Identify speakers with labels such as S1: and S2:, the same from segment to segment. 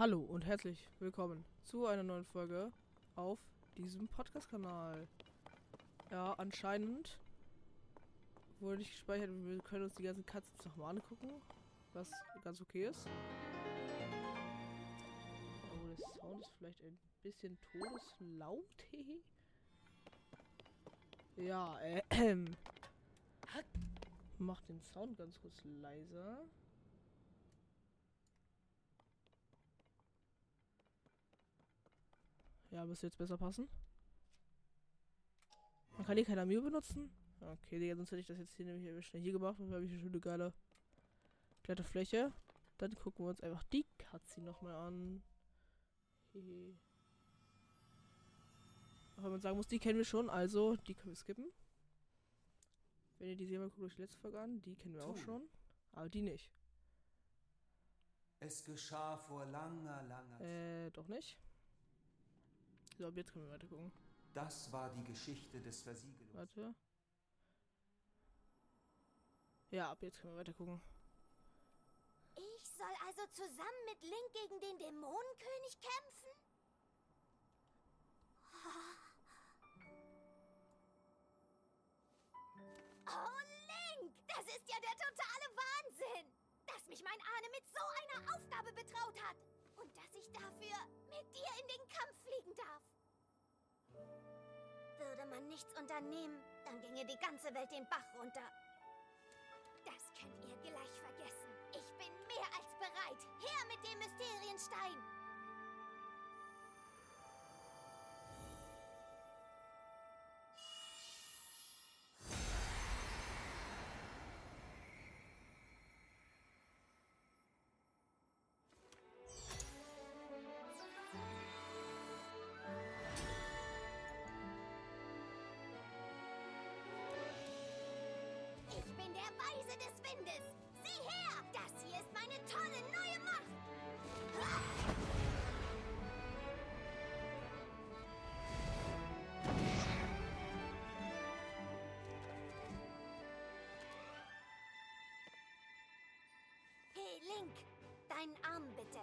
S1: Hallo und herzlich willkommen zu einer neuen Folge auf diesem Podcast-Kanal. Ja, anscheinend wurde nicht gespeichert. Wir können uns die ganzen Katzen nochmal angucken, was ganz okay ist. Oh, der Sound ist vielleicht ein bisschen todeslaut. ja, äh, Mach den Sound ganz kurz leiser. Ja, müsste jetzt besser passen. Man kann hier kein Amir benutzen. Okay, Digga, sonst hätte ich das jetzt hier nämlich schnell hier gemacht. Dann habe ich eine schöne geile glatte Fläche. Dann gucken wir uns einfach die Cutscene nochmal an. Hehe. Auch wenn man sagen muss, die kennen wir schon, also die können wir skippen. Wenn ihr die sehen wollt, guckt euch die letzte Folge an. Die kennen wir auch schon. Aber die nicht.
S2: Es geschah vor langer, langer Zeit.
S1: Äh, doch nicht. So, ab jetzt können wir weiter gucken.
S2: Das war die Geschichte des Versiegelungs.
S1: Warte. Ja, ab jetzt können wir weiter gucken.
S3: Ich soll also zusammen mit Link gegen den Dämonenkönig kämpfen? Oh, Link! Das ist ja der totale Wahnsinn! Dass mich mein Ahne mit so einer Aufgabe betraut hat! Und dass ich dafür mit dir in den Kampf fliegen darf! Würde man nichts unternehmen, dann ginge die ganze Welt den Bach runter. Das könnt ihr gleich vergessen. Ich bin mehr als bereit. Her mit dem Mysterienstein! Des Windes. Sieh her! Das hier ist meine tolle neue Macht. Hey, Link, deinen Arm bitte.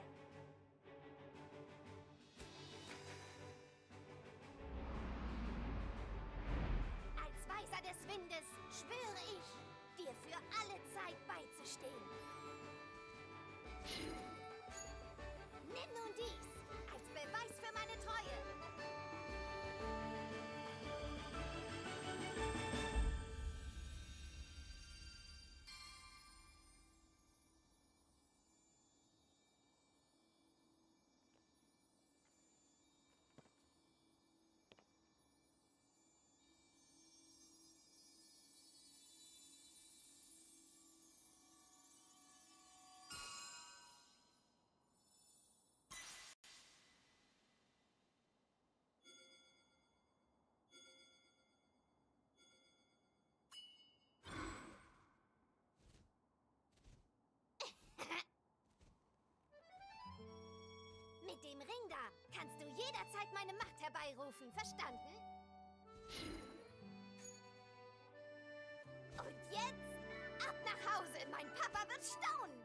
S3: Als Weiser des Windes schwöre ich, dir für alle Zeit beizustehen. Nimm nun dies Mit dem Ring da kannst du jederzeit meine Macht herbeirufen, verstanden? Und jetzt ab nach Hause, mein Papa wird staunen.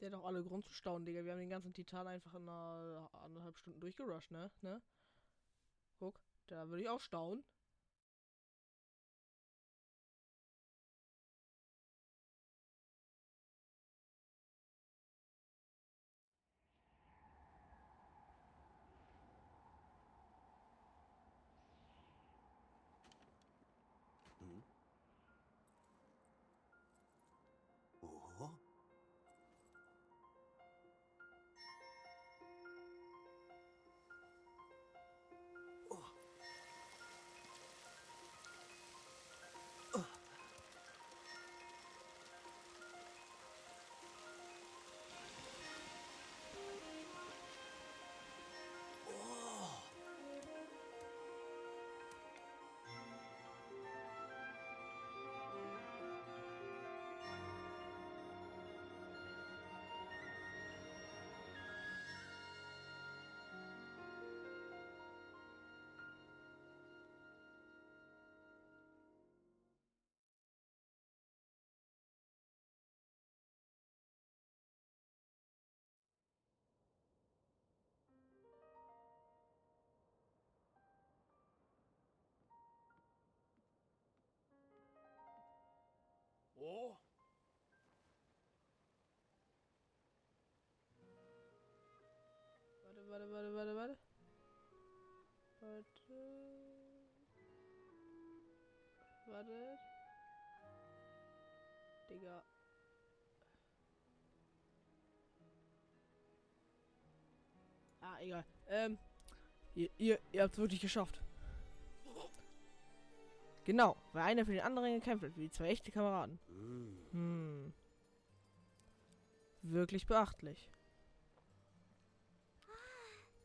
S1: Der hat doch alle Grund zu staunen, Digga. Wir haben den ganzen Titan einfach in einer anderthalb Stunden durchgerusht, ne? ne? Guck, da würde ich auch staunen.
S2: Büro?
S1: Warte, warte, warte, warte, warte. Warte. Warte. Digga. Ah, egal. Ähm. Ihr, ihr, ihr habt es wirklich geschafft. Genau, weil einer für den anderen gekämpft hat, wie zwei echte Kameraden. Hm. Wirklich beachtlich.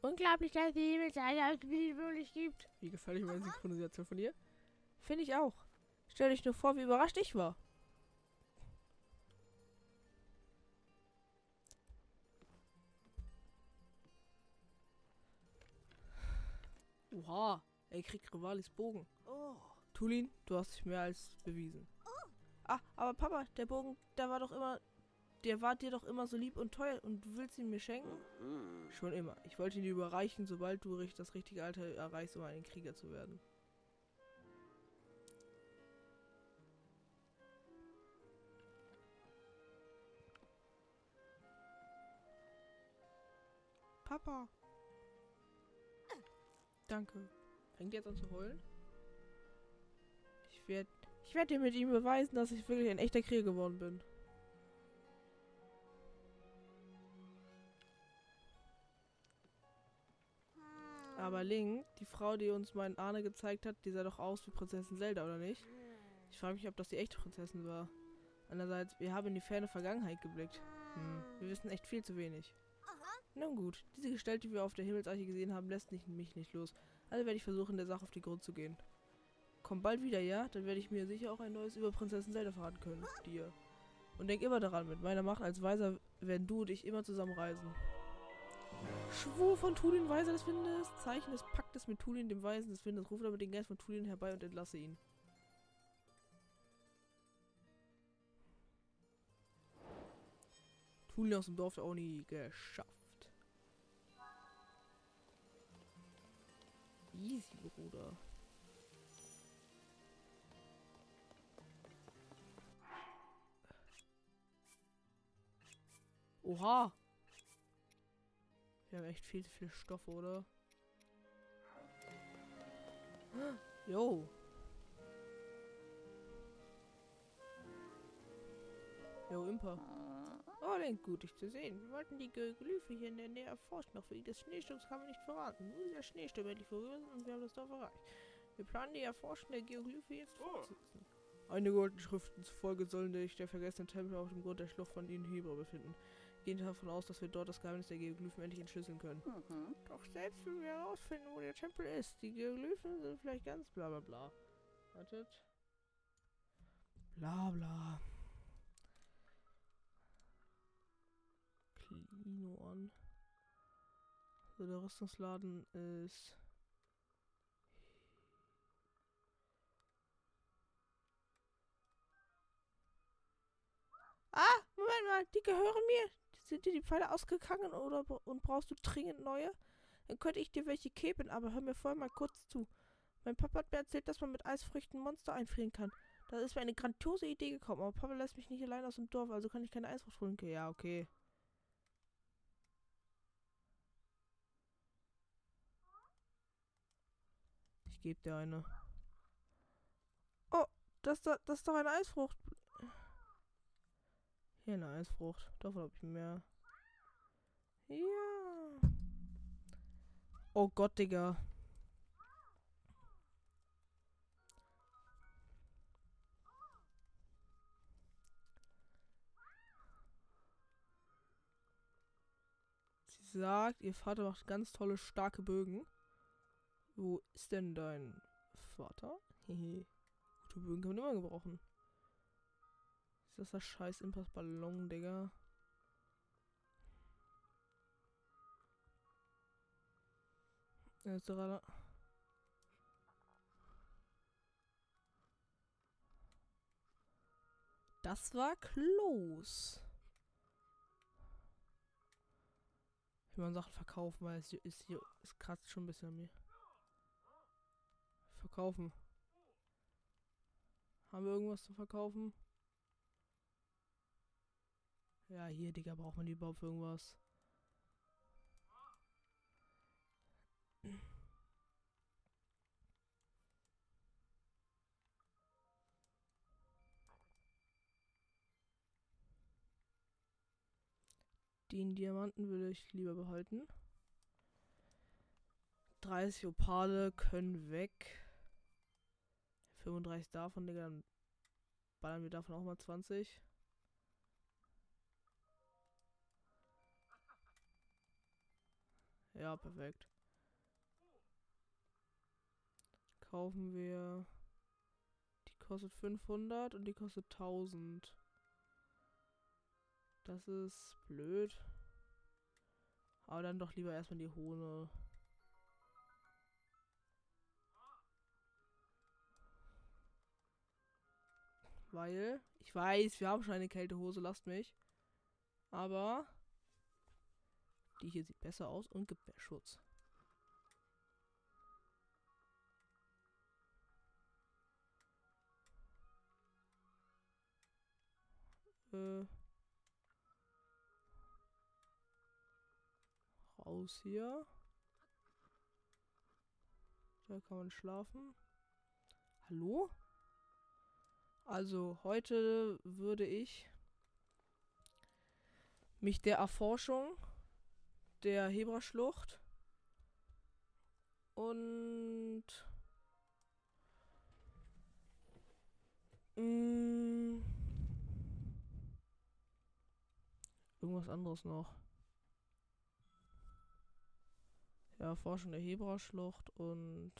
S1: Unglaublich, dass die Himmelsseite wirklich gibt. Wie gefällt mir die Synchronisation von dir? Finde ich auch. Stell dich nur vor, wie überrascht ich war. Oha, er kriegt Rivalis Bogen.
S2: Oh,
S1: Tulin, du hast dich mehr als bewiesen. Ah, aber Papa, der Bogen, der war doch immer. Der war dir doch immer so lieb und teuer und du willst ihn mir schenken? Schon immer. Ich wollte ihn dir überreichen, sobald du das richtige Alter erreichst, um ein Krieger zu werden. Papa. Danke. Fängt jetzt an zu heulen? Ich werde ich werd dir mit ihm beweisen, dass ich wirklich ein echter Krieger geworden bin. Aber Link, die Frau, die uns mein Ahne gezeigt hat, die sah doch aus wie Prinzessin Zelda, oder nicht? Ich frage mich, ob das die echte Prinzessin war. Andererseits, wir haben in die ferne Vergangenheit geblickt. Hm, wir wissen echt viel zu wenig. Nun gut, diese Gestalt, die wir auf der Himmelsarche gesehen haben, lässt mich nicht los. Also werde ich versuchen, der Sache auf den Grund zu gehen. Komm bald wieder, ja? Dann werde ich mir sicher auch ein neues über Prinzessin Zelda verraten können. Dir. Und denk immer daran, mit meiner Macht als Weiser werden du und ich immer zusammen reisen. Schwur von Tulin, Weiser des Windes, Zeichen des Paktes mit Tulin, dem Weisen des Windes, rufe damit den Geist von Tulin herbei und entlasse ihn. Tulin aus dem Dorf der Oni geschafft. Easy, Bruder. Oha! Wir haben echt viel zu viel Stoff, oder? Jo. Jo, Imper. Oh, Link, gut, dich zu sehen. Wir wollten die Glyphe hier in der Nähe erforschen, doch wegen des Schneesturms kann man nicht verraten. Nur der Schneesturm endlich vorüber ist und wir haben das Dorf erreicht. Wir planen die Erforschung der Geoglyphe jetzt fortzusetzen. Einige alten Schriften zufolge sollen sich der vergessene Tempel auf dem Grund der Schlucht von Ihnen Hebra befinden. Gehen davon aus, dass wir dort das Geheimnis der Geoglyphen endlich entschlüsseln können. Doch selbst wenn wir herausfinden, wo der Tempel ist, die Geoglyphen sind vielleicht ganz bla bla bla. Wartet. Bla bla. Klino an. So, der Rüstungsladen ist. Ah, Moment mal, die gehören mir. Sind dir die Pfeile ausgegangen oder und brauchst du dringend neue? Dann könnte ich dir welche geben, aber hör mir vorher mal kurz zu. Mein Papa hat mir erzählt, dass man mit Eisfrüchten Monster einfrieren kann. Da ist mir eine grandiose Idee gekommen, aber Papa lässt mich nicht allein aus dem Dorf, also kann ich keine Eisfrucht holen. Ja, okay. Ich gebe dir eine. Oh, das, da, das ist doch eine Eisfrucht. Hier eine Eisfrucht. Davon habe ich mehr. Ja. Oh Gott, Digga. Sie sagt, ihr Vater macht ganz tolle, starke Bögen. Wo ist denn dein Vater? Hehe. Gute Bögen kann man immer gebrauchen. Ist das das scheiß Impass-Ballon, Digga? Jetzt gerade. Das war close. Ich will mal Sachen verkaufen, weil es ist hier. Es kratzt schon ein bisschen an mir. Verkaufen. Haben wir irgendwas zu verkaufen? Ja, hier, Digga, braucht man die überhaupt für irgendwas? Den Diamanten würde ich lieber behalten. 30 Opale können weg. 35 davon, Digga, dann ballern wir davon auch mal 20. Ja, perfekt. Kaufen wir. Die kostet 500 und die kostet 1000. Das ist blöd. Aber dann doch lieber erstmal die Hohne. Weil, ich weiß, wir haben schon eine Kältehose, lasst mich. Aber die hier sieht besser aus und gibt mehr Schutz. Äh. Raus hier. Da kann man schlafen. Hallo? Also heute würde ich mich der Erforschung der Hebraschlucht und mh, mm, irgendwas anderes noch. Ja, Forschung der Hebraschlucht und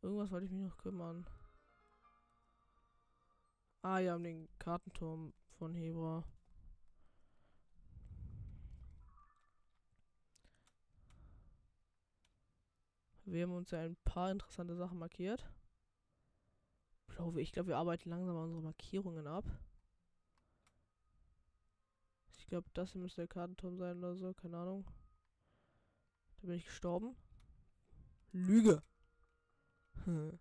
S1: irgendwas wollte ich mich noch kümmern. Ah ja, um den Kartenturm von Hebra. Wir haben uns ja ein paar interessante Sachen markiert. Ich glaube, wir arbeiten langsam an unsere Markierungen ab. Ich glaube, das hier müsste der Kartenturm sein oder so, keine Ahnung. Da bin ich gestorben. Lüge. Hm.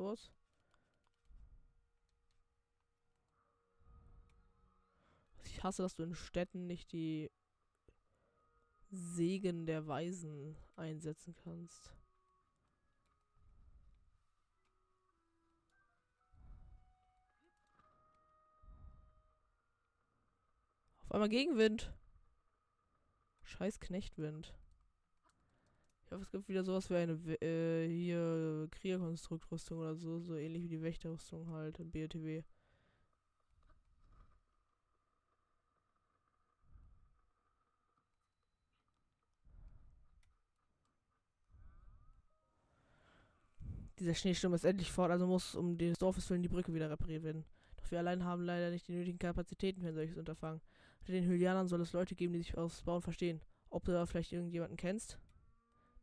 S1: Kurz. Ich hasse, dass du in Städten nicht die Segen der Weisen einsetzen kannst. Auf einmal Gegenwind. Scheiß Knechtwind. Ich hoffe, es gibt wieder sowas wie eine äh, hier Kriegerkonstruktrüstung oder so, so ähnlich wie die Wächterrüstung halt im BTW. Dieser Schneesturm ist endlich fort, also muss um des Dorfes willen die Brücke wieder repariert werden. Doch wir allein haben leider nicht die nötigen Kapazitäten für ein solches Unterfangen. Unter den Hylianern soll es Leute geben, die sich aufs Bauen verstehen. Ob du da vielleicht irgendjemanden kennst?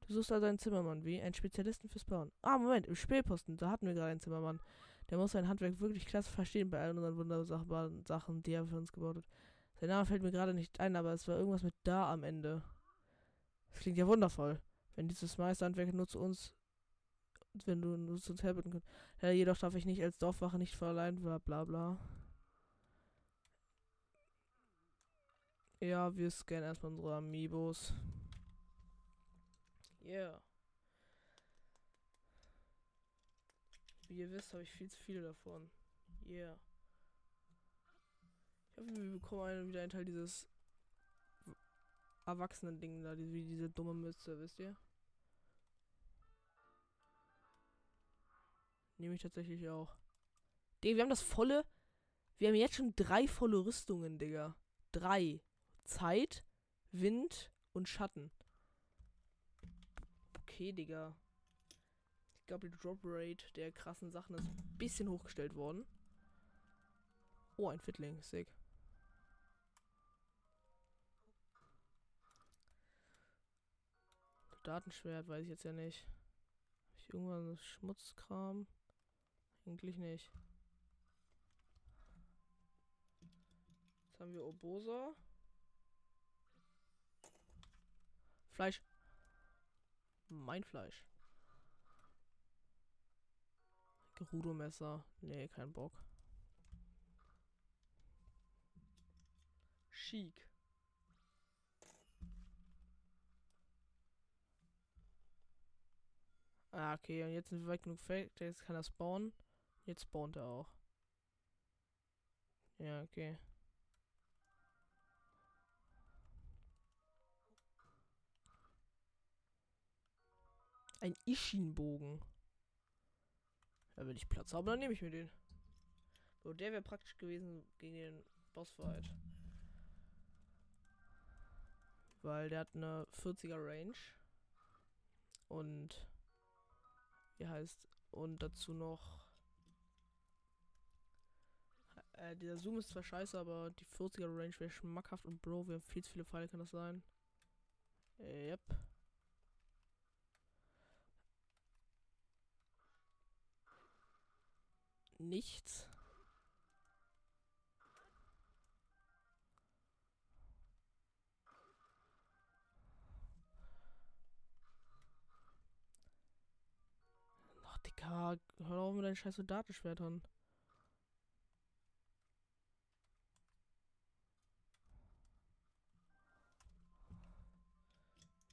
S1: Du suchst also einen Zimmermann, wie? Einen Spezialisten fürs Bauen. Ah, Moment, im Spielposten, da hatten wir gerade einen Zimmermann. Der muss sein Handwerk wirklich klasse verstehen bei allen unseren wunderbaren Sachen, die er für uns gebaut hat. Sein Name fällt mir gerade nicht ein, aber es war irgendwas mit da am Ende. Das klingt ja wundervoll. Wenn dieses Meisterhandwerk nur zu uns, wenn du nur zu uns herbitten könntest. Ja, jedoch darf ich nicht als Dorfwache nicht verleihen, bla bla bla. Ja, wir scannen erstmal unsere Amiibos. Yeah. Wie ihr wisst, habe ich viel zu viele davon. Yeah. Ich hoffe, wir bekommen wieder einen Teil dieses Erwachsenen-Ding da, wie diese dumme Mütze, wisst ihr? Nehme ich tatsächlich auch. Digga, wir haben das volle. Wir haben jetzt schon drei volle Rüstungen, Digga. Drei. Zeit, Wind und Schatten okay, Digga. Ich glaube, die Drop Rate der krassen Sachen ist ein bisschen hochgestellt worden. Oh, ein Fiddling. Sick. Datenschwert weiß ich jetzt ja nicht. Habe ich irgendwann Schmutzkram? Eigentlich nicht. Jetzt haben wir Obosa. Fleisch. Mein Fleisch. Gerudo-Messer. Nee, kein Bock. Chic. Ah, okay, und jetzt sind wir weit genug weg. Jetzt kann er spawnen. Jetzt spawnt er auch. Ja, okay. Ein Ishin-Bogen. Da will ich Platz haben, dann nehme ich mir den. So, der wäre praktisch gewesen gegen den Bossfight. Weil der hat eine 40er Range. Und wie heißt und dazu noch äh, der Zoom ist zwar scheiße, aber die 40er Range wäre schmackhaft und Bro, wir haben viel zu viele Pfeile, kann das sein? Yep. Nichts. Digga, hör auf mit deinen scheiß Soldatenschwertern.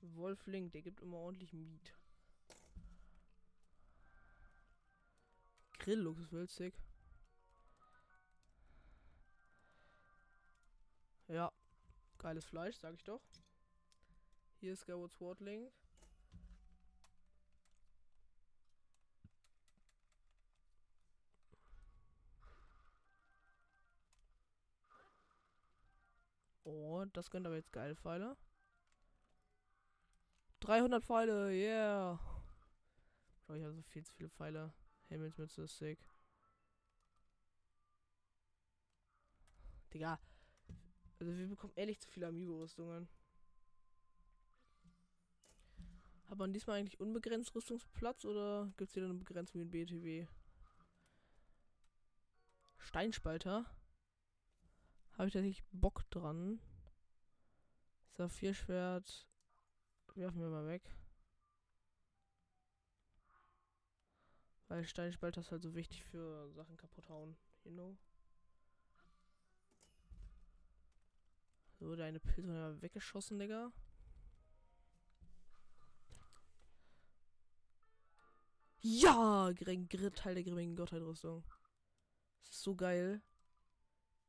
S1: Wolf Link, der gibt immer ordentlich Miet. Grilllux ist witzig. Ja, geiles Fleisch, sag ich doch. Hier ist Skyward Sword Link. Oh, das könnte aber jetzt geile Pfeile. 300 Pfeile, yeah. Ich habe so viel zu viele Pfeile. Himmelsmütze ist sick. Digga. Also wir bekommen ehrlich zu viele Amiibo-Rüstungen. Hat man diesmal eigentlich unbegrenzt Rüstungsplatz oder gibt es wieder eine Begrenzung wie in BTW? Steinspalter. Habe ich tatsächlich Bock dran. Saphirschwert. Werfen wir mal weg. Weil Steinspalter ist halt so wichtig für Sachen kaputt hauen. You know? So, deine Pilze haben weggeschossen, Digga. Ja! Teil der grimmigen Gottheit-Rüstung. Das ist so geil.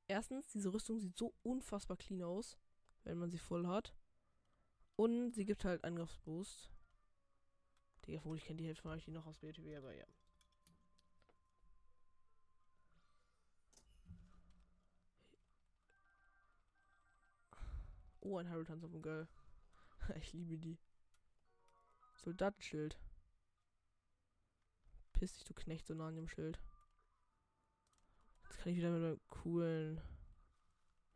S1: Erstens, diese Rüstung sieht so unfassbar clean aus, wenn man sie voll hat. Und sie gibt halt Angriffsboost. Digga, wohl, ich kenne die Hälfte von euch die noch aus BTW, aber ja. Oh, ein Harold Tanz auf dem Girl. ich liebe die. Soldatenschild. Piss dich, du Knecht, so nah an dem Schild. Jetzt kann ich wieder mit einem coolen.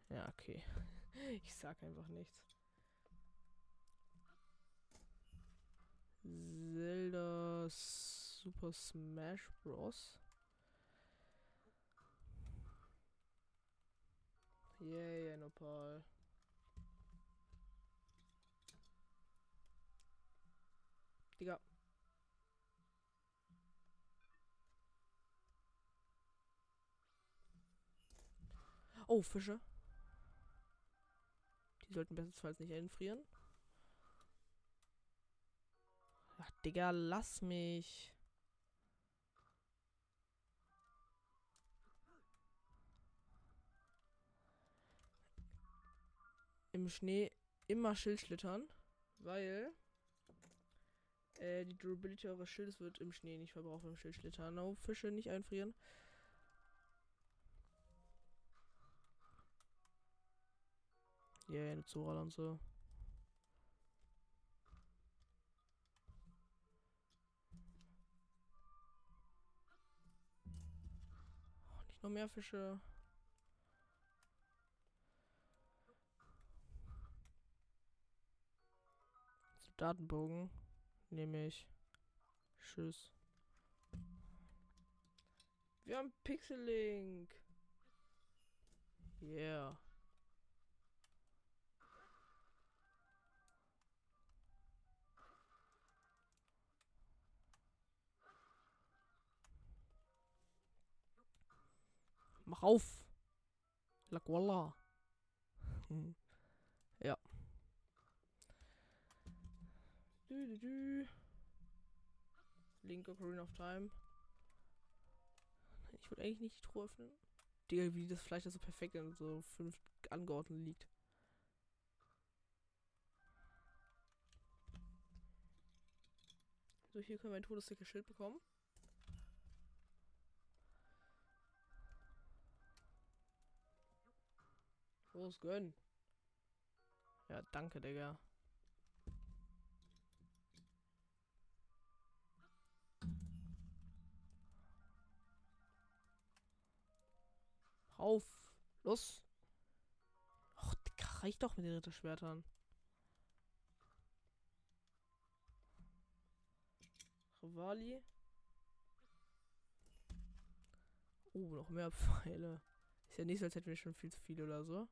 S1: Ja, okay. Ich sag einfach nichts. Zelda Super Smash Bros. Yay, ein Opal. Digga. Oh, Fische. Die sollten bestenfalls nicht einfrieren. Ach, Digga, lass mich. Im Schnee immer Schild schlittern, weil äh, die Durability eures Schildes wird im Schnee nicht verbraucht beim Schildschlittern. No, Fische nicht einfrieren. Ja, yeah, eine Zora und so. Oh, nicht noch mehr Fische. Datenbogen nehme ich. Tschüss. Wir haben Pixel Link. Yeah. Mach auf. Lakwalla. ja. Dü, dü, dü. Link Ocarina of Time. Ich würde eigentlich nicht die Truhe öffnen. Digga, wie das Fleisch da so perfekt in so fünf angeordnet liegt. So, hier können wir ein todessickes Schild bekommen. Los, gönn. Ja, danke, Digga. Auf. Los. Och, reicht doch mit den Ritterschwertern. Rivali. Oh, noch mehr Pfeile. Ist ja nicht so, als hätten wir schon viel zu viel oder so.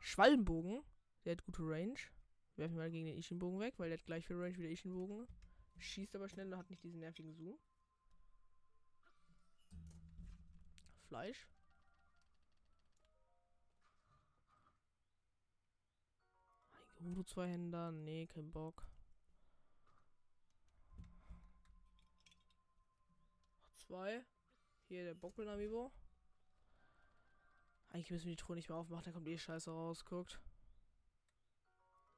S1: Schwallenbogen. Der hat gute Range. Werfen wir mal gegen den Ishinbogen weg, weil der hat gleich viel Range wie der Ishinbogen. Schießt aber schnell und hat nicht diesen nervigen Zoom. Fleisch. Ein Gerudo Zweihänder. Nee, kein Bock. Noch zwei. Hier der Bockel Amiibo. Eigentlich müssen wir die Truhe nicht mehr aufmachen, da kommt eh Scheiße raus. Guckt.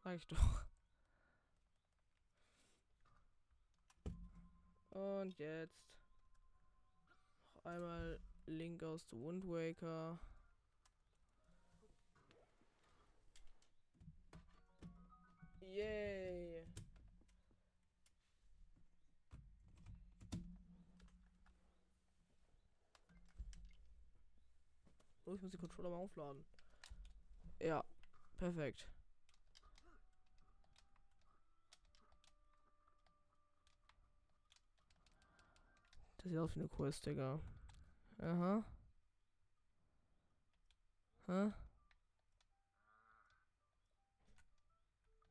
S1: Sag ich doch. Und jetzt noch einmal Link aus The Wind Waker. Yay! Oh, ich muss die Controller mal aufladen. Ja, perfekt. Das sieht aus wie eine Quest, Digga. Aha. Hä?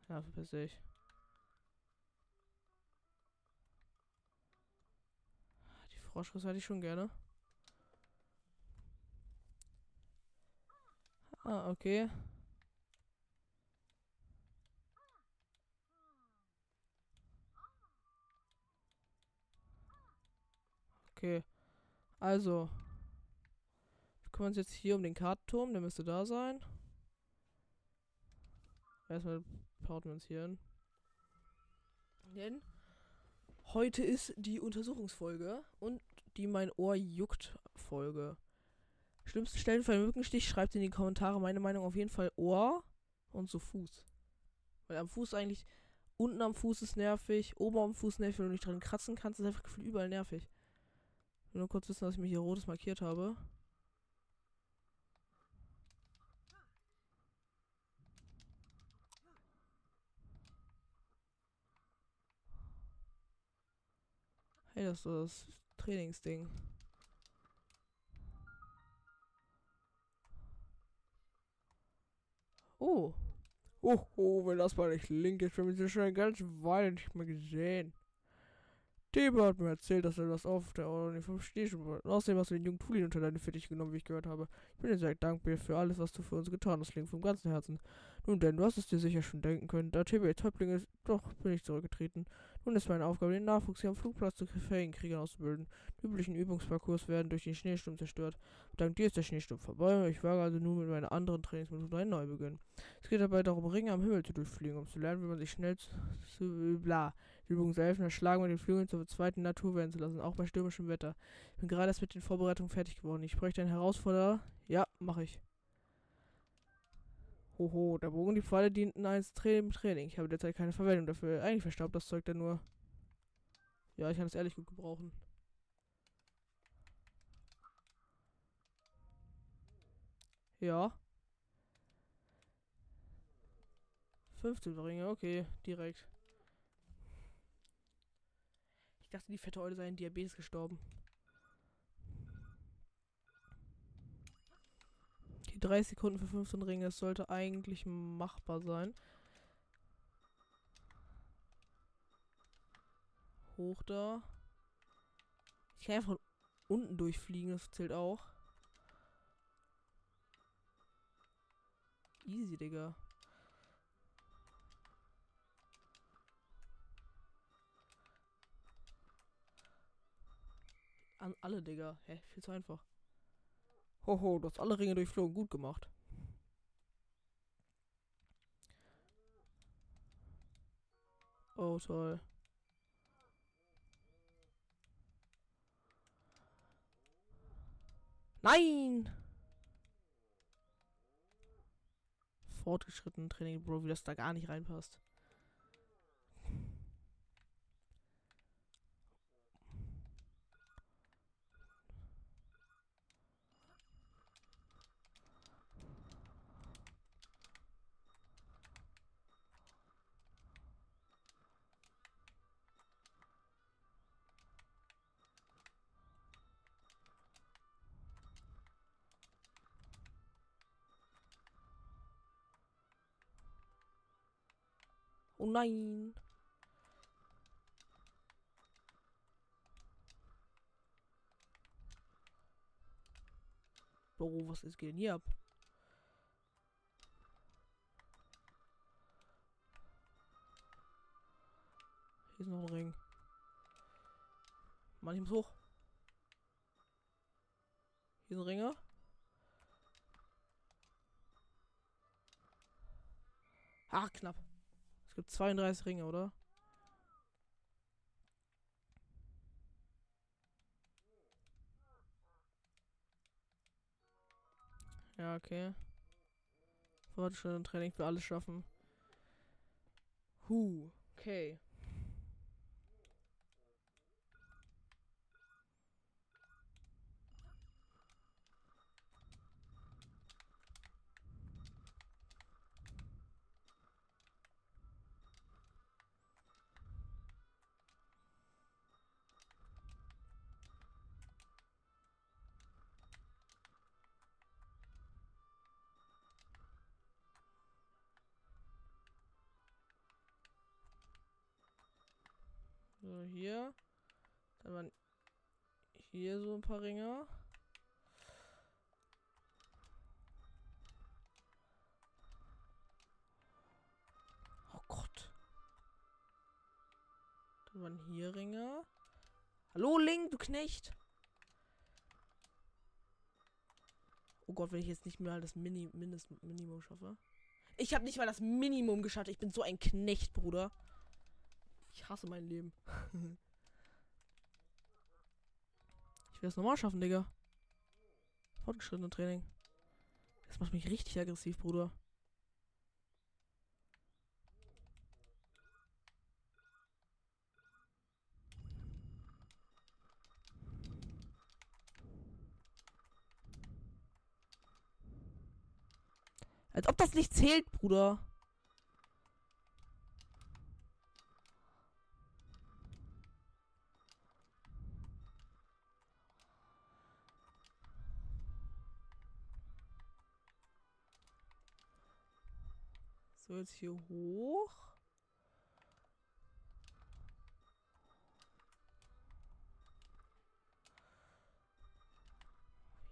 S1: Ja, verpiss dich. Die Froschkuss hatte ich schon gerne. Ah, okay. Okay. Also. Wir kümmern uns jetzt hier um den Kartenturm. Der müsste da sein. Erstmal pauten wir uns hier hin. Denn heute ist die Untersuchungsfolge und die mein Ohr juckt Folge. Schlimmsten Stellen für einen Mückenstich schreibt in die Kommentare meine Meinung auf jeden Fall Ohr und so Fuß. Weil am Fuß eigentlich, unten am Fuß ist nervig, oben am Fuß nervig, wenn du nicht dran kratzen kannst, ist einfach überall nervig. Ich will nur kurz wissen, dass ich mir hier rotes markiert habe. Hey, das ist das Trainingsding. Oh. Oh, oh, wenn das mal nicht link ist, wir haben sie schon eine ganze Weile nicht mehr gesehen. Debe hat mir erzählt, dass er das auf der Ordnung vom Station wollte. Außerdem hast du den jungen Tulin unter deine Fittiche genommen, wie ich gehört habe. Ich bin dir sehr dankbar für alles, was du für uns getan hast, Link, vom ganzen Herzen. Nun denn, du hast es dir sicher schon denken können. Da TB jetzt Häuptling ist, doch bin ich zurückgetreten. Nun ist meine Aufgabe, den Nachwuchs hier am Flugplatz zu Ferienkriegern auszubilden. Die üblichen Übungsparcours werden durch den Schneesturm zerstört. Dank dir ist der Schneesturm vorbei. Ich wage also nun mit meinen anderen Trainingsmethoden einen Neubeginn. Es geht dabei darum, Ringe am Himmel zu durchfliegen, um zu lernen, wie man sich schnell zu, bla. Die Übungen helfen, das Schlagen mit den Flügeln zur zweiten Natur werden zu lassen, auch bei stürmischem Wetter. Ich bin gerade erst mit den Vorbereitungen fertig geworden. Ich bräuchte einen Herausforderer. Ja, mache ich. Hoho, der Bogen die Pfeile dienten als Training. Ich habe derzeit keine Verwendung dafür. Eigentlich verstaubt das Zeug dann nur. Ja, ich kann es ehrlich gut gebrauchen. Ja. 15 Ringe, okay, direkt. Ich dachte, die fette Eule sei an Diabetes gestorben. Die 30 Sekunden für 15 Ringe, das sollte eigentlich machbar sein. Hoch da. Ich kann einfach unten durchfliegen, das zählt auch. Easy, Digga. An alle, Digga. Hä? Viel zu einfach. Hoho, du hast alle Ringe durchflogen. Gut gemacht. Oh, toll. Nein! Fortgeschrittenen Training, Bro, wie das da gar nicht reinpasst. Nein. Bro, was ist geht denn hier ab? Hier ist noch ein Ring. Mann, ich muss hoch. Hier ist ein Ringer. Ah, knapp. Gibt 32 Ringe, oder? Ja, okay. Fortschritt Training für alles schaffen. Huh, okay. So, hier. Dann waren hier so ein paar Ringe. Oh Gott. Dann waren hier Ringe. Hallo Link, du Knecht. Oh Gott, wenn ich jetzt nicht mal das Mini Mindest Minimum schaffe. Ich habe nicht mal das Minimum geschafft. Ich bin so ein Knecht, Bruder. Ich hasse mein Leben. ich will es nochmal schaffen, Digga. Fortgeschrittene Training. Das macht mich richtig aggressiv, Bruder. Als ob das nicht zählt, Bruder. Jetzt hier hoch.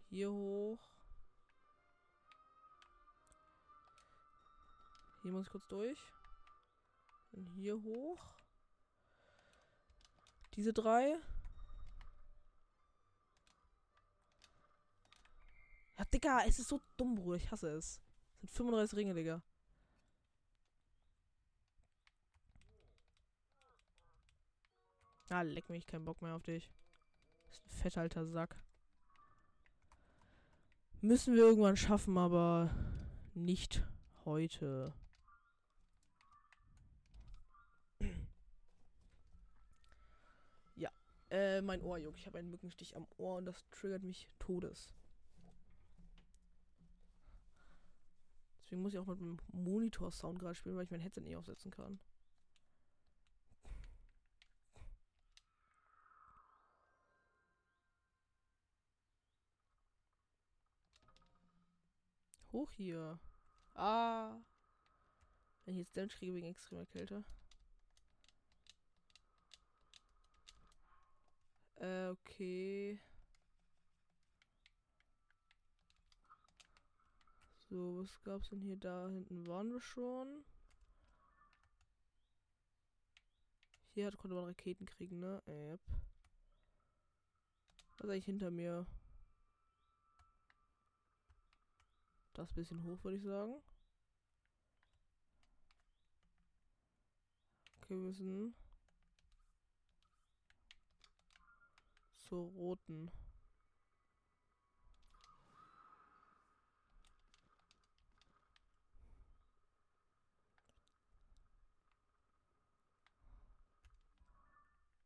S1: Hier hoch. Hier muss ich kurz durch. Dann hier hoch. Diese drei. Ja, Digga, es ist so dumm, Bruder. Ich hasse es. Es sind 35 Ringe, Digga. Ah, leck mich, kein Bock mehr auf dich. Ist ein fetter alter Sack. Müssen wir irgendwann schaffen, aber nicht heute. ja, äh, mein Ohr juckt. Ich habe einen Mückenstich am Ohr und das triggert mich todes. Deswegen muss ich auch mit meinem Monitor-Sound gerade spielen, weil ich mein Headset nicht aufsetzen kann. Hoch hier. Ah. Wenn ich jetzt Damage kriege wegen extremer Kälte. Äh, okay. So, was gab's denn hier? Da hinten waren wir schon. Hier hat, konnte man Raketen kriegen, ne? Yep. Was ist eigentlich hinter mir? Das bisschen hoch, würde ich sagen. Okay, wir müssen zur roten.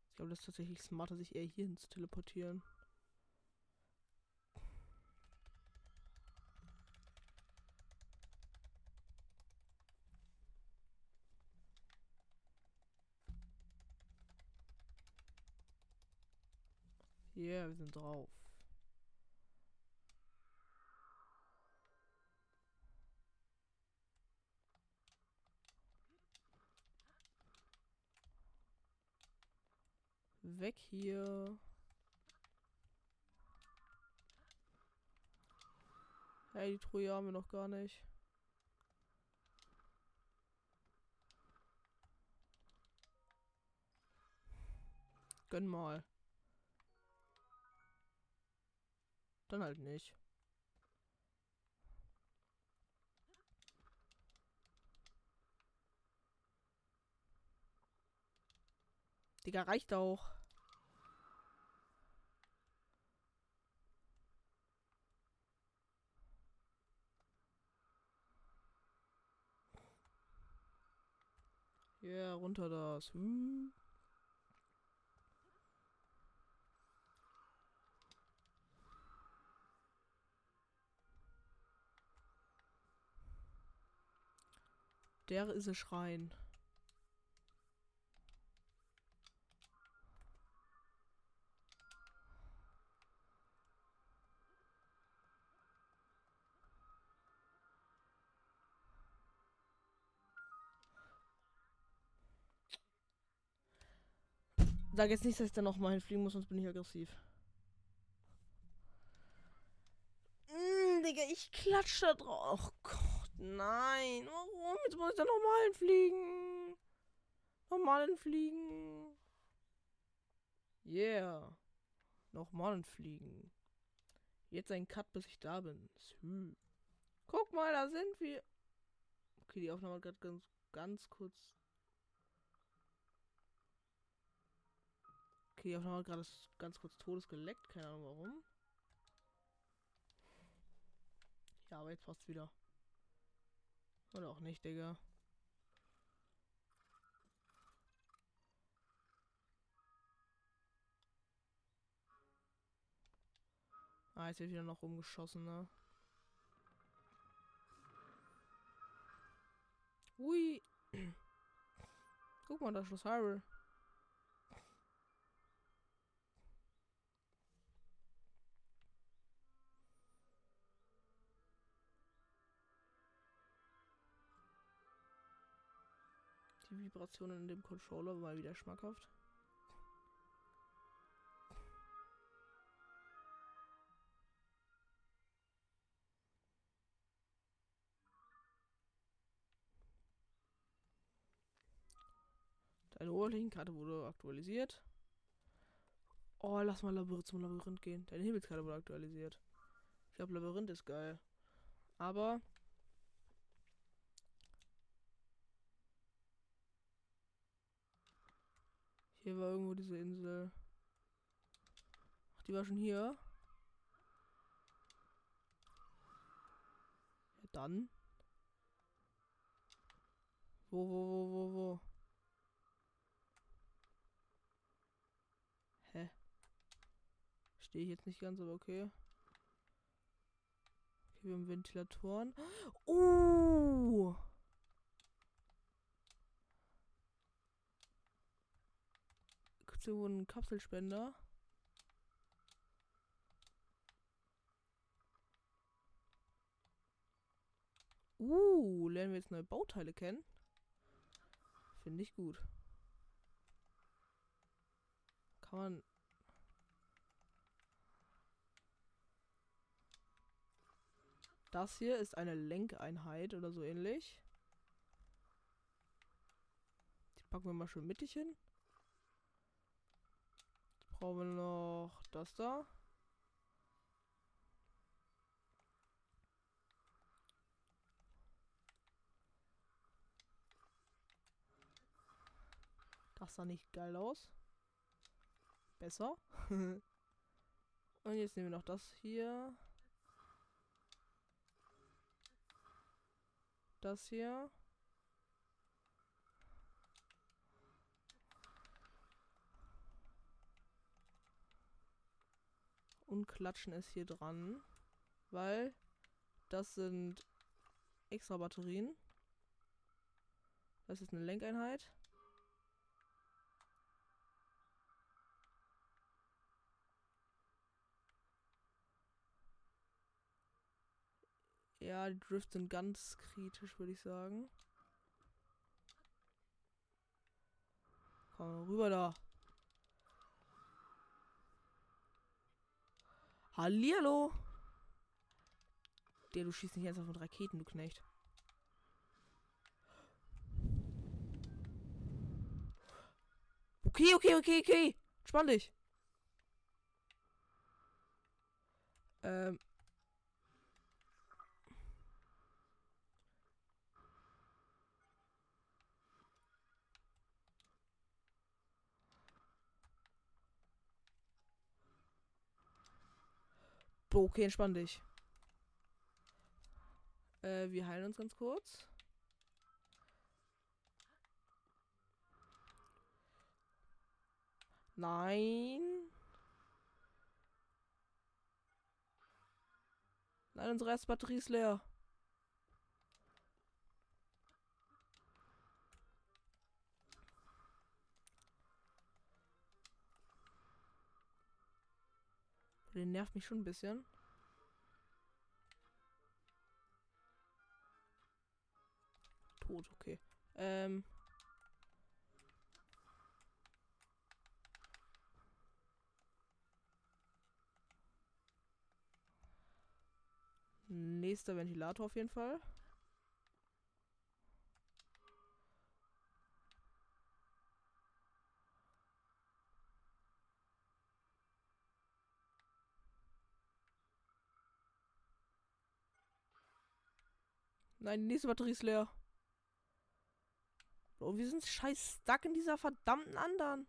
S1: Ich glaube, das ist tatsächlich smarter, sich eher hierhin zu teleportieren. Yeah, wir sind drauf. Weg hier. Hey, die Truhe haben wir noch gar nicht. Gönn mal. Dann halt nicht. Digga, reicht auch. Ja, yeah, runter das. Hm. Der ist ein Schrein. Sag jetzt nicht, dass ich da noch mal hinfliegen muss, sonst bin ich aggressiv. Mm, Digga, ich klatsche da drauf. Oh Gott, nein. Warum? Jetzt muss ich da nochmal hinfliegen. Nochmal hinfliegen. Yeah. Nochmal hinfliegen. Jetzt ein Cut, bis ich da bin. Sü. Guck mal, da sind wir. Okay, die Aufnahme hat gerade ganz, ganz kurz Okay, die Aufnahme hat gerade ganz kurz Todes geleckt. Keine Ahnung warum. Ja, aber jetzt passt wieder. Oder auch nicht, Digga. Ah, jetzt wird wieder noch rumgeschossen, ne? Ui. Guck mal, da ist Schloss Hyrule. Vibrationen in dem Controller mal wieder schmackhaft. Deine Oberflächenkarte wurde aktualisiert. Oh, lass mal Labyrinth zum Labyrinth gehen. Deine Himmelskarte wurde aktualisiert. Ich glaube, Labyrinth ist geil. Aber Hier war irgendwo diese Insel. Ach, die war schon hier. Ja, dann. Wo, wo, wo, wo, wo? Hä? Stehe ich jetzt nicht ganz, aber okay. Okay, wir haben Ventilatoren. Oh! Ein Kapselspender. Uh, lernen wir jetzt neue Bauteile kennen. Finde ich gut. Kann man... Das hier ist eine Lenkeinheit oder so ähnlich. Die packen wir mal schön mittig hin. Brauchen wir noch das da. Das sah nicht geil aus. Besser. Und jetzt nehmen wir noch das hier. Das hier. Und klatschen es hier dran. Weil das sind extra Batterien. Das ist eine Lenkeinheit. Ja, die Drifts sind ganz kritisch, würde ich sagen. Komm rüber da. Hallihallo. Der, du schießt nicht ernsthaft mit Raketen, du Knecht. Okay, okay, okay, okay. Spann dich. Ähm, Okay, entspann dich. Äh, wir heilen uns ganz kurz. Nein. Nein, unsere erste Batterie ist leer. Der nervt mich schon ein bisschen. Tot, okay. Ähm. Nächster Ventilator auf jeden Fall. Nein, die nächste Batterie ist leer. Bro, wir sind scheiß stuck in dieser verdammten anderen.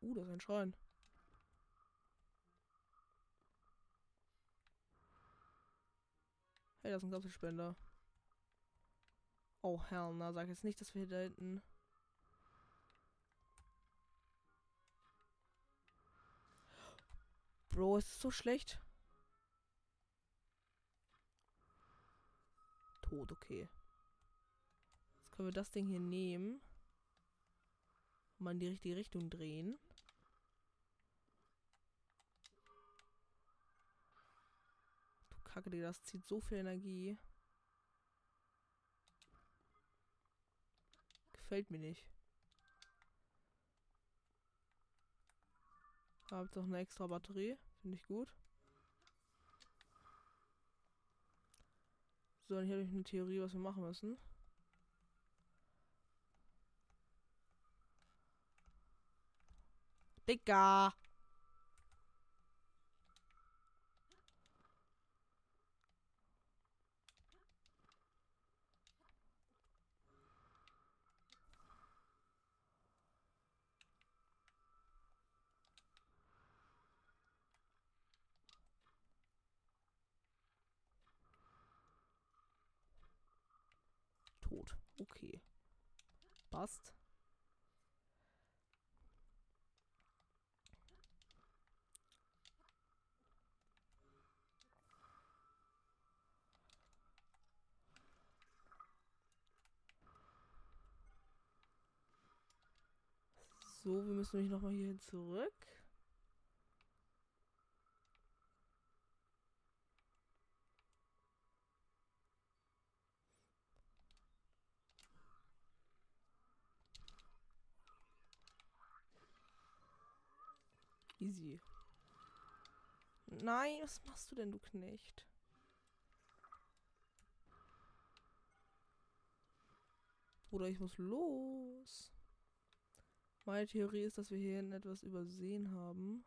S1: Uh, das ist ein Schrein. Hey, das ist ein Kapselspender. Oh, hell, na, sag jetzt nicht, dass wir hier da hinten... Bro, ist so schlecht. Tot, okay. Jetzt können wir das Ding hier nehmen. Und mal in die richtige Richtung drehen. Du Kacke, das zieht so viel Energie. Gefällt mir nicht. Habt auch eine extra Batterie. Finde ich gut. So, hier habe ich eine Theorie, was wir machen müssen. Digga! tot. Okay. Passt. So, wir müssen nämlich nochmal hier zurück. Easy. Nein, was machst du denn, du Knecht? Bruder, ich muss los. Meine Theorie ist, dass wir hier etwas übersehen haben.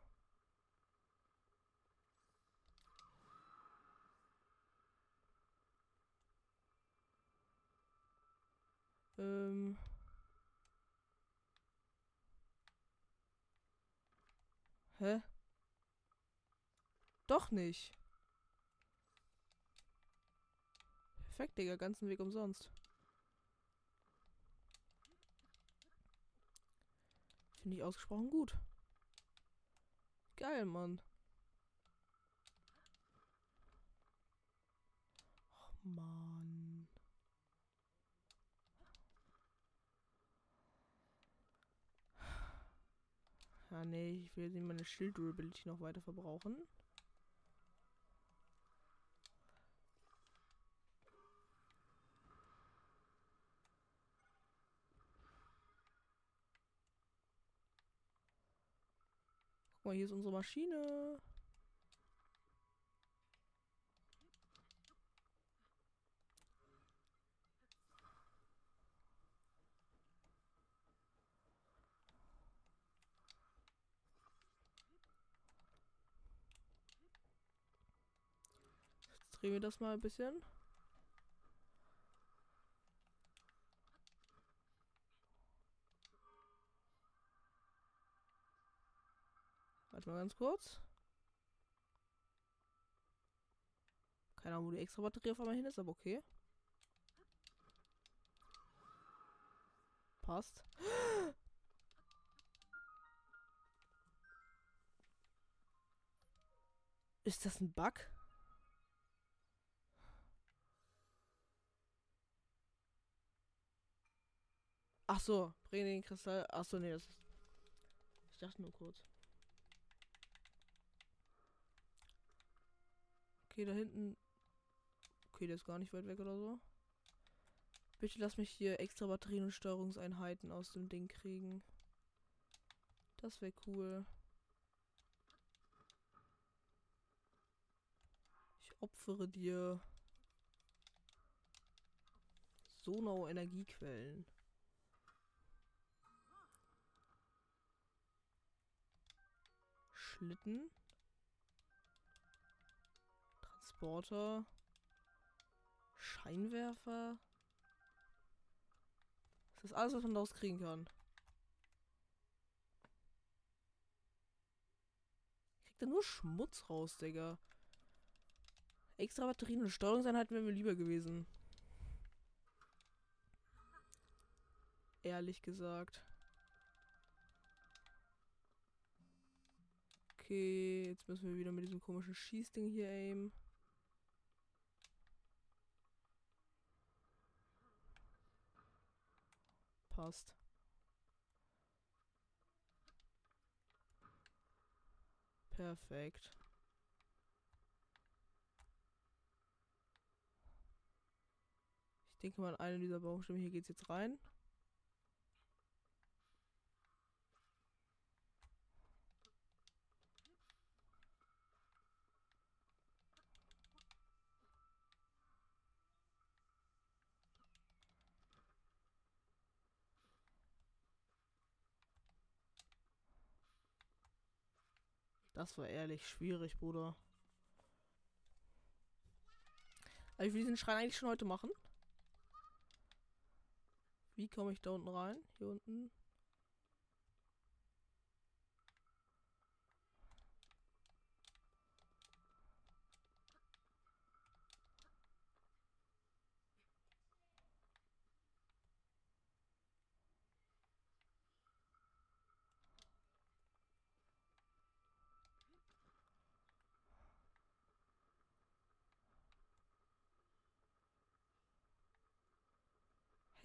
S1: Ähm. Hä? Doch nicht. Perfekt, Digga. Ganzen Weg umsonst. Finde ich ausgesprochen gut. Geil, Mann. Oh, Mann. Ja, nee, ich will meine Shield-Durability noch weiter verbrauchen. Mal, hier ist unsere Maschine. Jetzt drehen wir das mal ein bisschen. Mal ganz kurz. Keine Ahnung, wo die extra Batterie auf einmal hin ist, aber okay. Passt. Ist das ein Bug? Ach so, bring den Kristall. Ach so, nee, das ist. Ich dachte nur kurz. Okay, da hinten. Okay, der ist gar nicht weit weg oder so. Bitte lass mich hier extra Batterien und Steuerungseinheiten aus dem Ding kriegen. Das wäre cool. Ich opfere dir Sonau-Energiequellen. Schlitten. Transporter. Scheinwerfer. Das ist alles, was man daraus kriegen kann. Kriegt er nur Schmutz raus, Digga. Extra Batterien und Steuerungseinheiten wären mir lieber gewesen. Ehrlich gesagt. Okay, jetzt müssen wir wieder mit diesem komischen Schießding hier aimen. Passt. Perfekt. Ich denke mal, eine dieser Baumstämme hier geht es jetzt rein. Das war ehrlich schwierig, Bruder. Aber ich will diesen Schrein eigentlich schon heute machen. Wie komme ich da unten rein? Hier unten.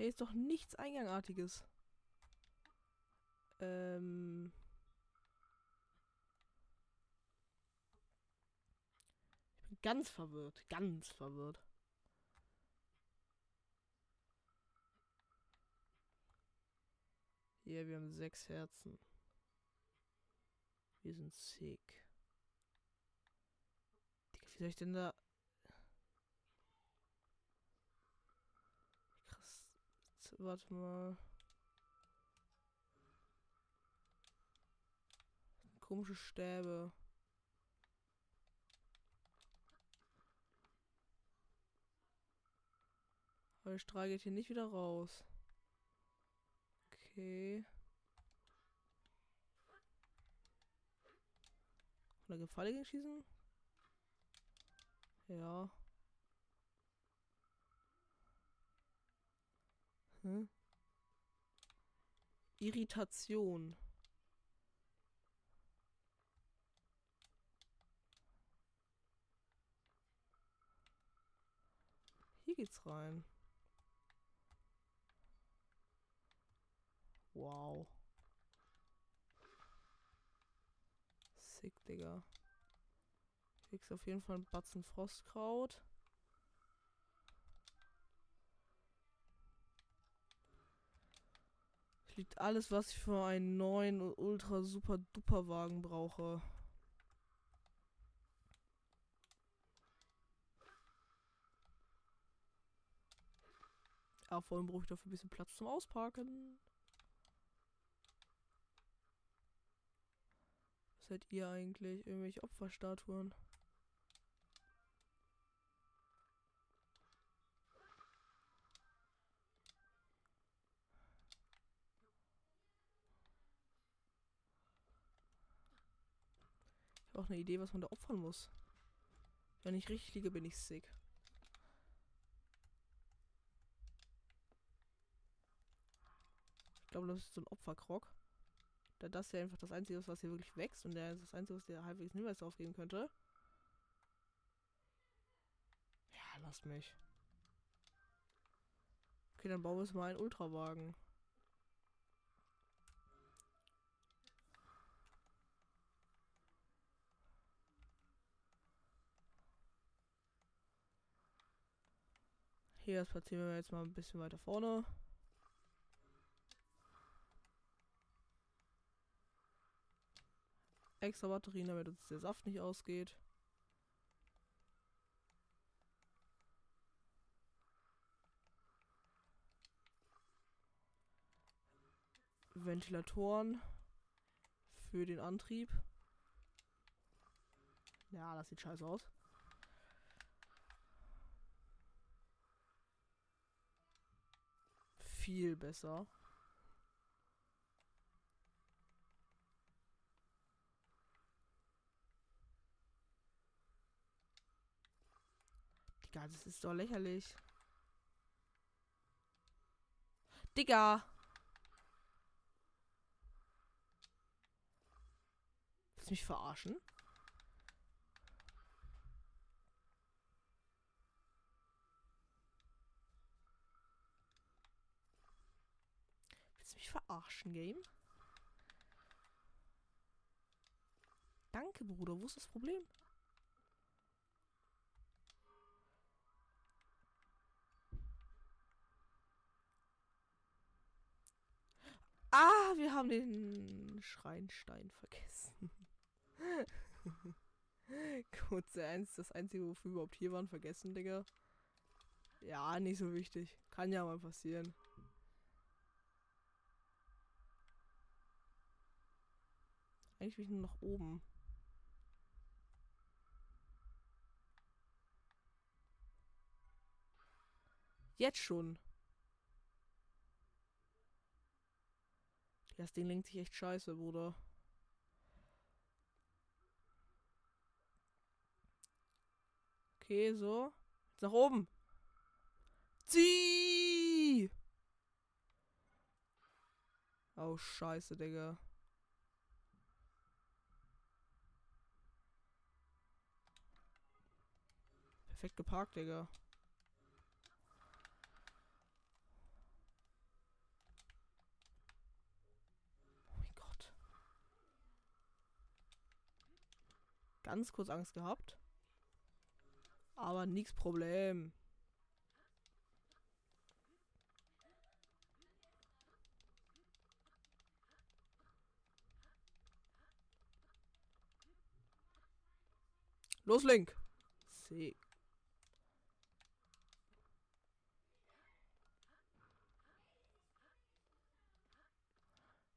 S1: Hey, ist doch nichts Eingangartiges. Ähm. Ich bin ganz verwirrt. Ganz verwirrt. Hier, wir haben sechs Herzen. Wir sind sick. soll ich denn da... Warte mal. Komische Stäbe. Aber der Strahl geht hier nicht wieder raus. Okay. Von der Gefalle schießen? Ja. Hm? Irritation. Hier geht's rein. Wow. Sick, Digga. Kriegst auf jeden Fall einen Batzen Frostkraut. Liegt alles, was ich für einen neuen Ultra Super Duper Wagen brauche. Ja, vor allem brauche ich dafür ein bisschen Platz zum Ausparken. Was seid ihr eigentlich? Irgendwelche Opferstatuen? Ich habe auch eine Idee, was man da opfern muss. Wenn ich richtig liege, bin ich sick. Ich glaube, das ist so ein Opferkrog. Da das ja einfach das Einzige ist, was hier wirklich wächst und der ist das Einzige, was dir halbwegs Hinweis darauf geben könnte. Ja, lass mich. Okay, dann bauen wir uns mal einen Ultrawagen. Hier, das platzieren wir jetzt mal ein bisschen weiter vorne. Extra Batterien, damit uns der Saft nicht ausgeht. Ventilatoren für den Antrieb. Ja, das sieht scheiße aus. Viel besser. Digga, das ist doch lächerlich. Digga! Willst du mich verarschen? Willst du mich verarschen, Game? Danke, Bruder. Wo ist das Problem? Ah, wir haben den Schreinstein vergessen. Kurze eins, das einzige, wofür wir überhaupt hier waren, vergessen, Digga. Ja, nicht so wichtig. Kann ja mal passieren. Eigentlich will ich nur nach oben. Jetzt schon. Das Ding lenkt sich echt scheiße, Bruder. Okay, so. Jetzt nach oben. Zieh! Oh, scheiße, Digga. Perfekt geparkt, Digga. ganz kurz Angst gehabt. Aber nichts Problem. Los, Link. Sick.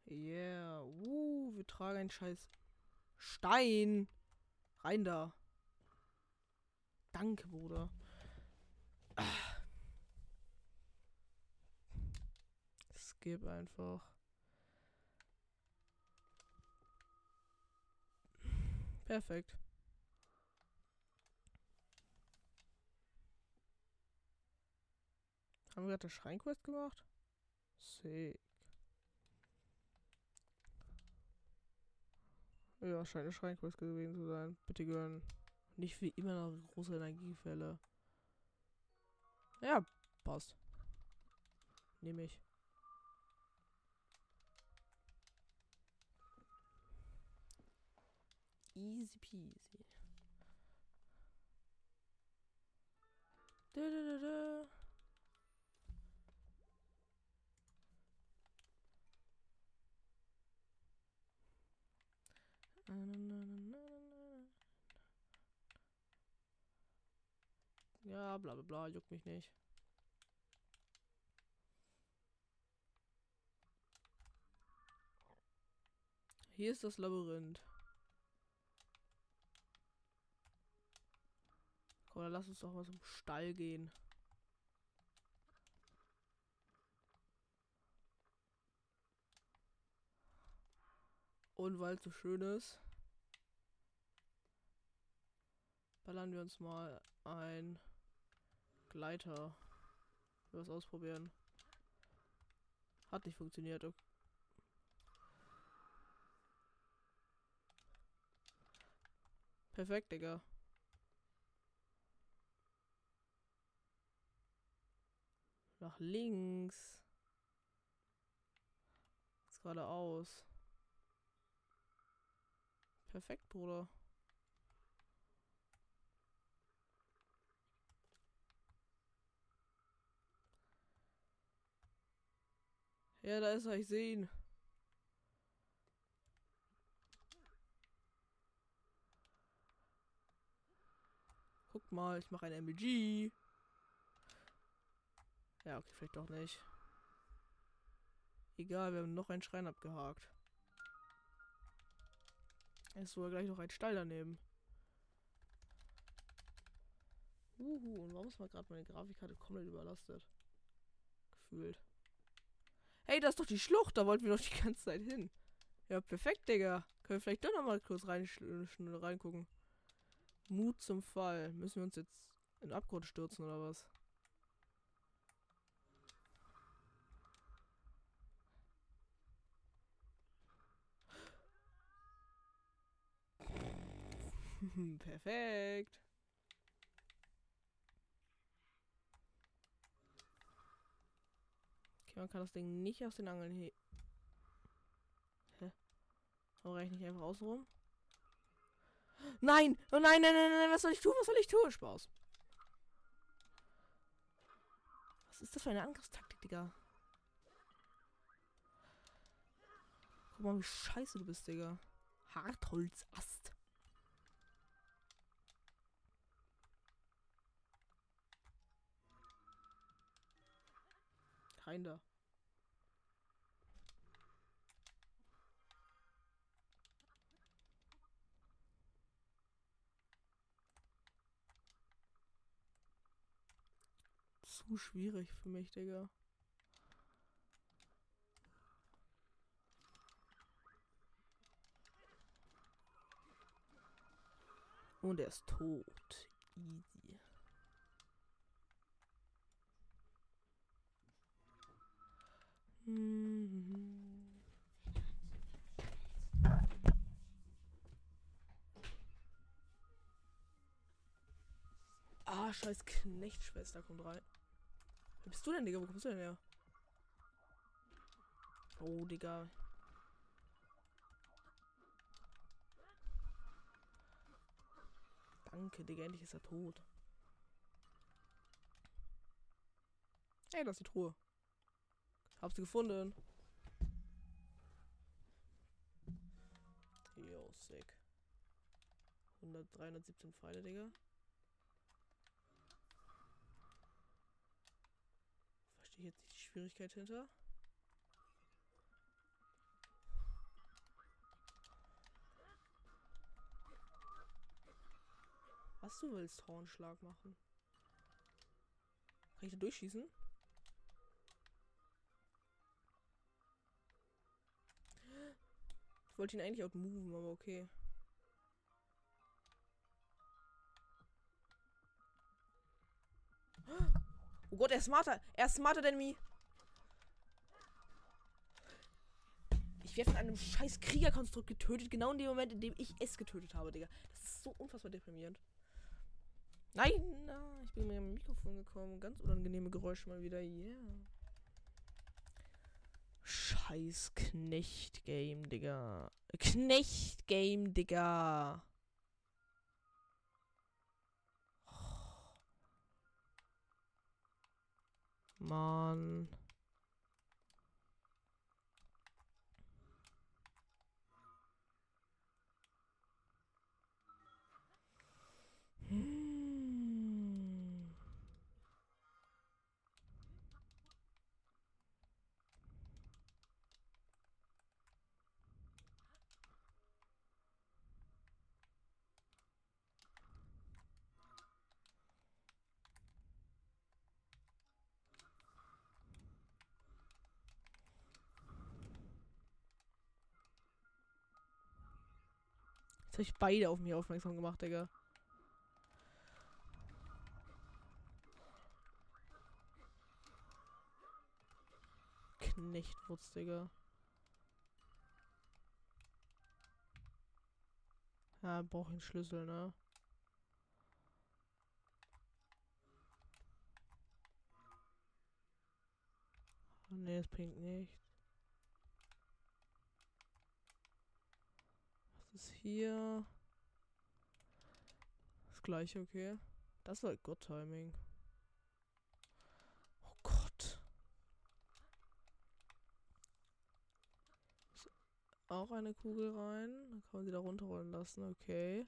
S1: Yeah. Uh, wir tragen einen scheiß Stein. Rein da. Danke, Bruder. Ah. Skip einfach. Perfekt. Haben wir gerade das Schreinquest gemacht? Sick. Ja, scheint eine Schreinquest gewesen zu sein. Bitte gönnen. Nicht wie immer noch große Energiefälle. Ja, passt. Nehme ich. Easy peasy. Da, da, da, da. Ja, bla bla bla, juckt mich nicht. Hier ist das Labyrinth. Komm, dann lass uns doch mal zum Stall gehen. Und weil es so schön ist, ballern wir uns mal ein Gleiter. Wir was ausprobieren. Hat nicht funktioniert. Okay. Perfekt, Digga. Nach links. Jetzt geradeaus. Perfekt, Bruder. Ja, da ist er, ich sehe ihn. Guck mal, ich mache ein MLG. Ja, okay, vielleicht doch nicht. Egal, wir haben noch einen Schrein abgehakt. Ist sogar gleich noch ein Stall daneben. Uhu, und warum ist mal gerade meine Grafikkarte komplett überlastet? Gefühlt. Hey, das ist doch die Schlucht, da wollten wir doch die ganze Zeit hin. Ja, perfekt, Digga. Können wir vielleicht doch noch mal kurz rein, reingucken. Mut zum Fall. Müssen wir uns jetzt in den Abgrund stürzen oder was? Perfekt. Okay, man kann das Ding nicht aus den Angeln heben. Hä? Warum reicht nicht einfach außen rum? Nein! Oh nein, nein, nein, nein, was soll ich tun? Was soll ich tun? Spaß. Was ist das für eine Angriffstaktik, Digga? Guck mal, wie scheiße du bist, Digga. Hartholzast. Kinda. Zu schwierig für mich, Digga. Und er ist tot. Easy. Ah, scheiß Knechtschwester kommt rein. Wer bist du denn, Digga? Wo kommst du denn her? Oh, Digga. Danke, Digga. Endlich ist er tot. Hey, das ist die Truhe. Hab's gefunden. Yo, sick. 100, 317 Pfeile, Digga. Verstehe jetzt nicht die Schwierigkeit hinter. Was du willst, Hornschlag machen. Kann ich da durchschießen? Ich wollte ihn eigentlich outmoven, aber okay. Oh Gott, er ist smarter. Er ist smarter than me. Ich werde von einem scheiß Kriegerkonstrukt getötet, genau in dem Moment, in dem ich es getötet habe, Digga. Das ist so unfassbar deprimierend. Nein, na, ich bin mit dem Mikrofon gekommen. Ganz unangenehme Geräusche mal wieder. Yeah. Scheiß Knecht-Game, Digga. Knecht-Game, Digga. Mann. Hm. Jetzt habe ich beide auf mich aufmerksam gemacht, Digga. Knechtwurz, Digga. Ja, brauche einen Schlüssel, ne? Oh, ne, es bringt nichts. Ist hier? Das gleiche, okay. Das war Good Timing. Oh Gott. Ist auch eine Kugel rein. Dann kann man sie da runterrollen lassen, okay.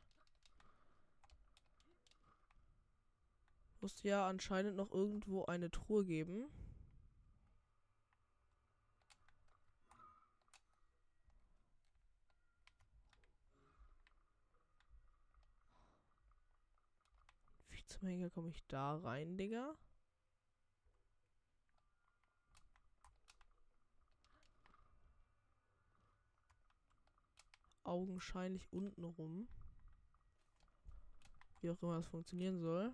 S1: Muss ja anscheinend noch irgendwo eine Truhe geben. Zum Henker komme ich da rein, Digga? Augenscheinlich unten rum. Wie auch immer das funktionieren soll.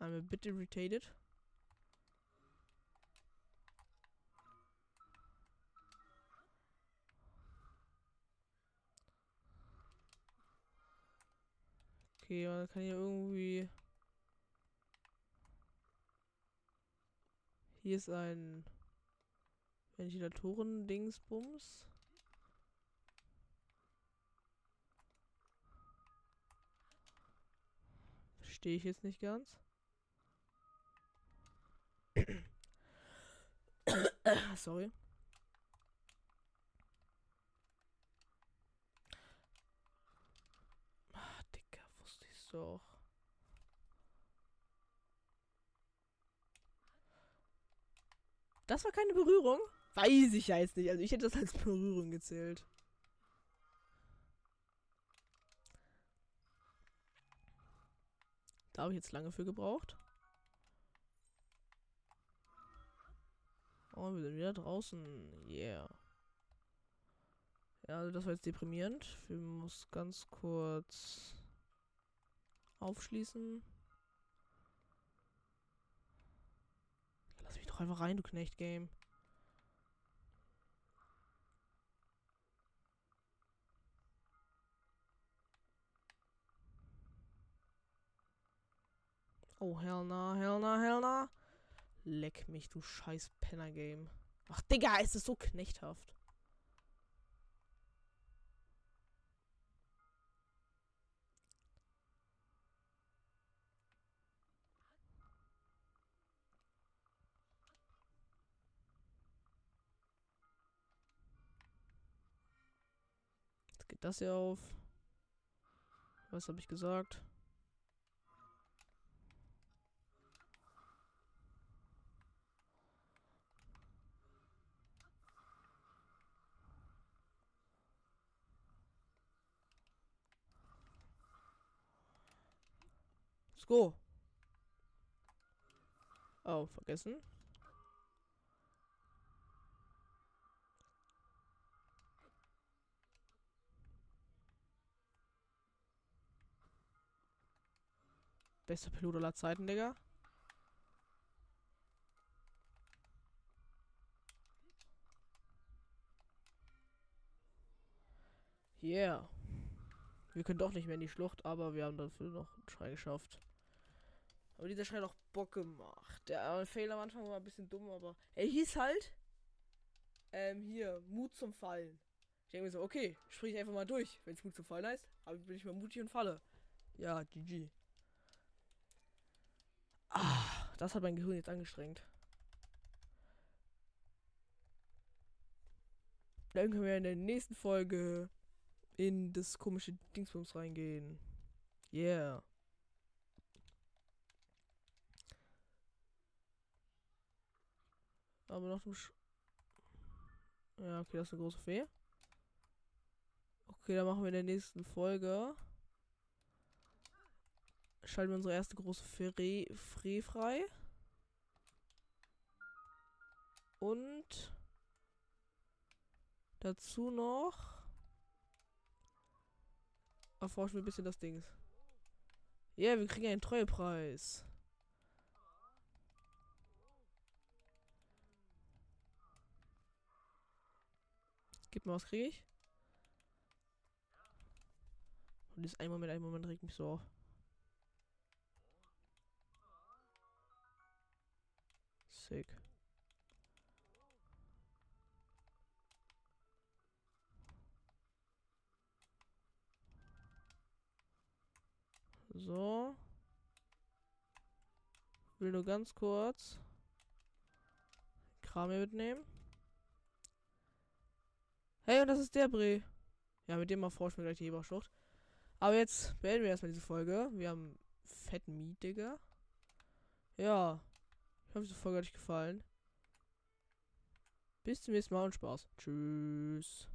S1: I'm a bit irritated. Okay, man kann hier irgendwie. Hier ist ein Ventilatoren-Dingsbums. Verstehe ich jetzt nicht ganz. Sorry. Ah, Dicker, wusste ich's doch. Das war keine Berührung? Weiß ich ja jetzt nicht. Also ich hätte das als Berührung gezählt. Da habe ich jetzt lange für gebraucht. Oh, wir sind wieder draußen. Yeah. Ja, also das war jetzt deprimierend. Wir müssen ganz kurz aufschließen. Lass mich doch einfach rein, du Knecht-Game. Oh, hell na, hell na, hell na. Leck mich, du scheiß Penner-Game. Ach, Digga, es ist so knechthaft. Das hier auf. Was habe ich gesagt? Let's go. Oh, vergessen. Bester Pilot aller Zeiten, Digga. Yeah. Wir können doch nicht mehr in die Schlucht, aber wir haben dafür noch einen Schrei geschafft. Aber dieser Schrei hat auch Bock gemacht. Der Fehler am Anfang war ein bisschen dumm, aber er hieß halt ähm, hier, Mut zum Fallen. Ich denke mir so, okay, sprich einfach mal durch, wenn es Mut zum Fallen heißt. Aber bin ich mal mutig und falle. Ja, GG. Das hat mein Gehirn jetzt angestrengt. Dann können wir in der nächsten Folge in das komische Dingsbums reingehen. Yeah. Aber noch zum Sch Ja, okay, das ist eine große Fee. Okay, dann machen wir in der nächsten Folge. Schalten wir unsere erste große Fee, Fee frei. Und dazu noch erforschen wir ein bisschen das Ding. Ja, yeah, wir kriegen einen Treuepreis. Gib mal, was kriege ich? Und das ein Moment, ein Moment regt mich so auf. Sick. So. Will nur ganz kurz Kram hier mitnehmen. Hey, und das ist der Bre. Ja, mit dem erforschen wir gleich die Eberschlucht. Aber jetzt beenden wir erstmal diese Folge. Wir haben fetten Miet, Digga. Ja. Ich hoffe, diese Folge hat euch gefallen. Bis zum nächsten Mal und Spaß. Tschüss.